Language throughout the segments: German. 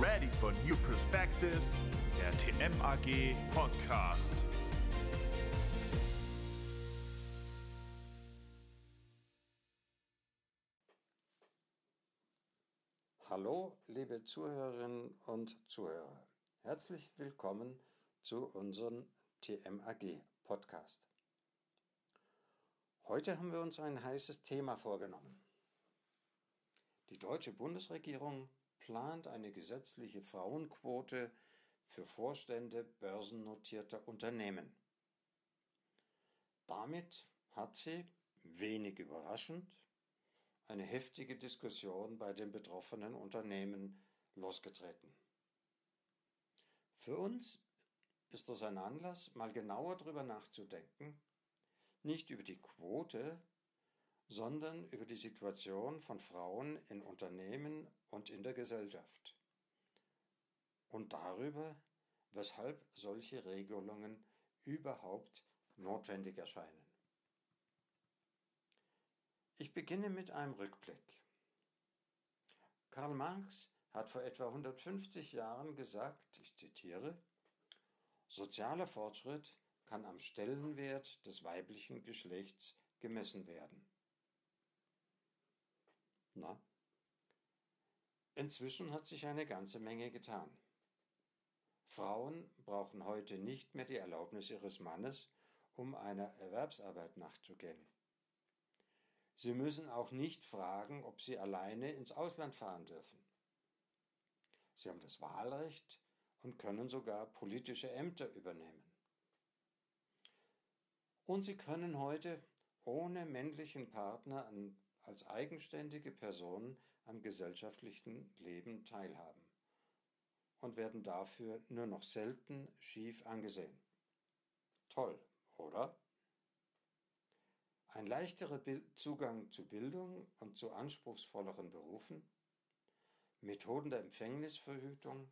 ready for new perspectives? Der TMAG Podcast. Hallo, liebe Zuhörerinnen und Zuhörer. Herzlich willkommen zu unserem TMAG Podcast. Heute haben wir uns ein heißes Thema vorgenommen. Die deutsche Bundesregierung plant eine gesetzliche Frauenquote für Vorstände börsennotierter Unternehmen. Damit hat sie, wenig überraschend, eine heftige Diskussion bei den betroffenen Unternehmen losgetreten. Für uns ist das ein Anlass, mal genauer darüber nachzudenken, nicht über die Quote, sondern über die Situation von Frauen in Unternehmen und in der Gesellschaft und darüber, weshalb solche Regelungen überhaupt notwendig erscheinen. Ich beginne mit einem Rückblick. Karl Marx hat vor etwa 150 Jahren gesagt, ich zitiere, Sozialer Fortschritt kann am Stellenwert des weiblichen Geschlechts gemessen werden. Na? Inzwischen hat sich eine ganze Menge getan. Frauen brauchen heute nicht mehr die Erlaubnis ihres Mannes, um einer Erwerbsarbeit nachzugehen. Sie müssen auch nicht fragen, ob sie alleine ins Ausland fahren dürfen. Sie haben das Wahlrecht und können sogar politische Ämter übernehmen. Und sie können heute ohne männlichen Partner als eigenständige Personen am gesellschaftlichen Leben teilhaben und werden dafür nur noch selten schief angesehen. Toll, oder? Ein leichterer Zugang zu Bildung und zu anspruchsvolleren Berufen, Methoden der Empfängnisverhütung,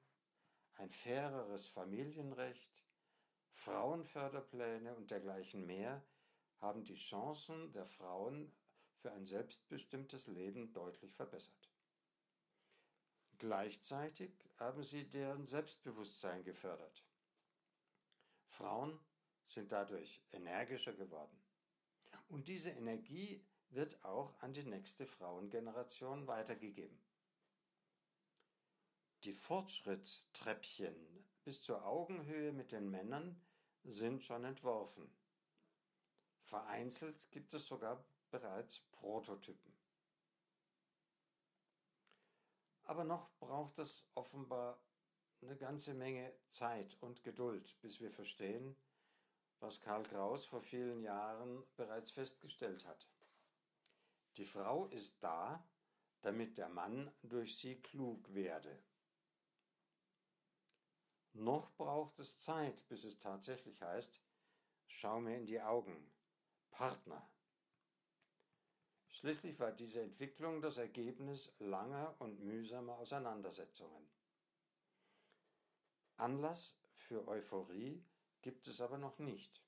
ein faireres Familienrecht, Frauenförderpläne und dergleichen mehr haben die Chancen der Frauen für ein selbstbestimmtes Leben deutlich verbessert. Gleichzeitig haben sie deren Selbstbewusstsein gefördert. Frauen sind dadurch energischer geworden. Und diese Energie wird auch an die nächste Frauengeneration weitergegeben. Die Fortschrittstreppchen bis zur Augenhöhe mit den Männern sind schon entworfen. Vereinzelt gibt es sogar bereits Prototypen. Aber noch braucht es offenbar eine ganze Menge Zeit und Geduld, bis wir verstehen, was Karl Kraus vor vielen Jahren bereits festgestellt hat. Die Frau ist da, damit der Mann durch sie klug werde. Noch braucht es Zeit, bis es tatsächlich heißt, schau mir in die Augen, Partner. Schließlich war diese Entwicklung das Ergebnis langer und mühsamer Auseinandersetzungen. Anlass für Euphorie gibt es aber noch nicht.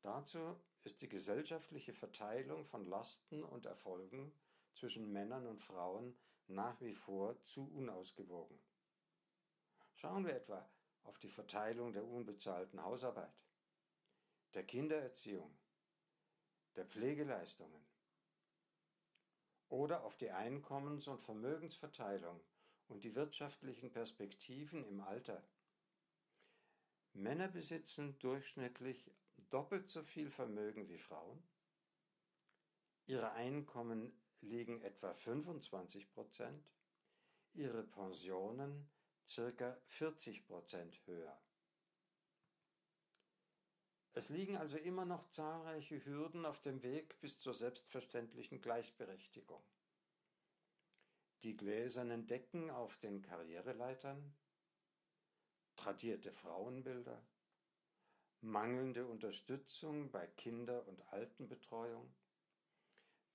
Dazu ist die gesellschaftliche Verteilung von Lasten und Erfolgen zwischen Männern und Frauen nach wie vor zu unausgewogen. Schauen wir etwa auf die Verteilung der unbezahlten Hausarbeit, der Kindererziehung, der Pflegeleistungen, oder auf die Einkommens- und Vermögensverteilung und die wirtschaftlichen Perspektiven im Alter. Männer besitzen durchschnittlich doppelt so viel Vermögen wie Frauen. Ihre Einkommen liegen etwa 25 Prozent, ihre Pensionen circa 40 Prozent höher. Es liegen also immer noch zahlreiche Hürden auf dem Weg bis zur selbstverständlichen Gleichberechtigung. Die gläsernen Decken auf den Karriereleitern, tradierte Frauenbilder, mangelnde Unterstützung bei Kinder- und Altenbetreuung,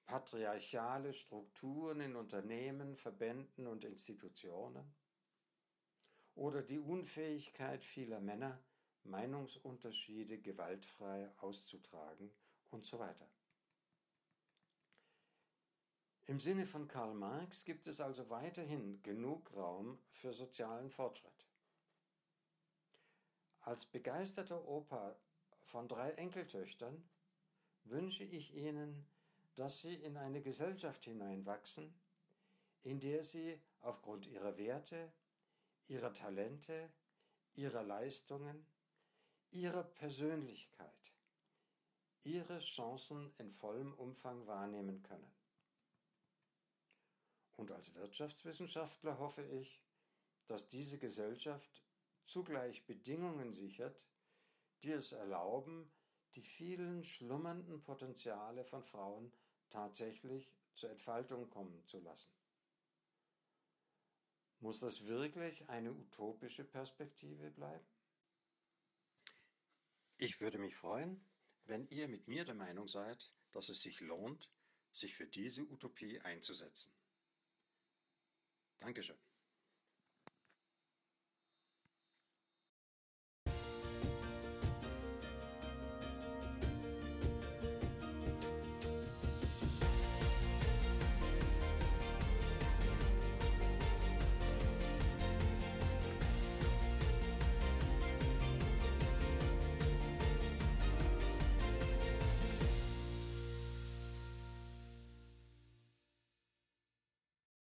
patriarchale Strukturen in Unternehmen, Verbänden und Institutionen oder die Unfähigkeit vieler Männer, Meinungsunterschiede gewaltfrei auszutragen und so weiter. Im Sinne von Karl Marx gibt es also weiterhin genug Raum für sozialen Fortschritt. Als begeisterter Opa von drei Enkeltöchtern wünsche ich Ihnen, dass Sie in eine Gesellschaft hineinwachsen, in der Sie aufgrund Ihrer Werte, Ihrer Talente, Ihrer Leistungen, Ihrer Persönlichkeit Ihre Chancen in vollem Umfang wahrnehmen können. Und als Wirtschaftswissenschaftler hoffe ich, dass diese Gesellschaft zugleich Bedingungen sichert, die es erlauben, die vielen schlummernden Potenziale von Frauen tatsächlich zur Entfaltung kommen zu lassen. Muss das wirklich eine utopische Perspektive bleiben? Ich würde mich freuen, wenn ihr mit mir der Meinung seid, dass es sich lohnt, sich für diese Utopie einzusetzen. Dankeschön.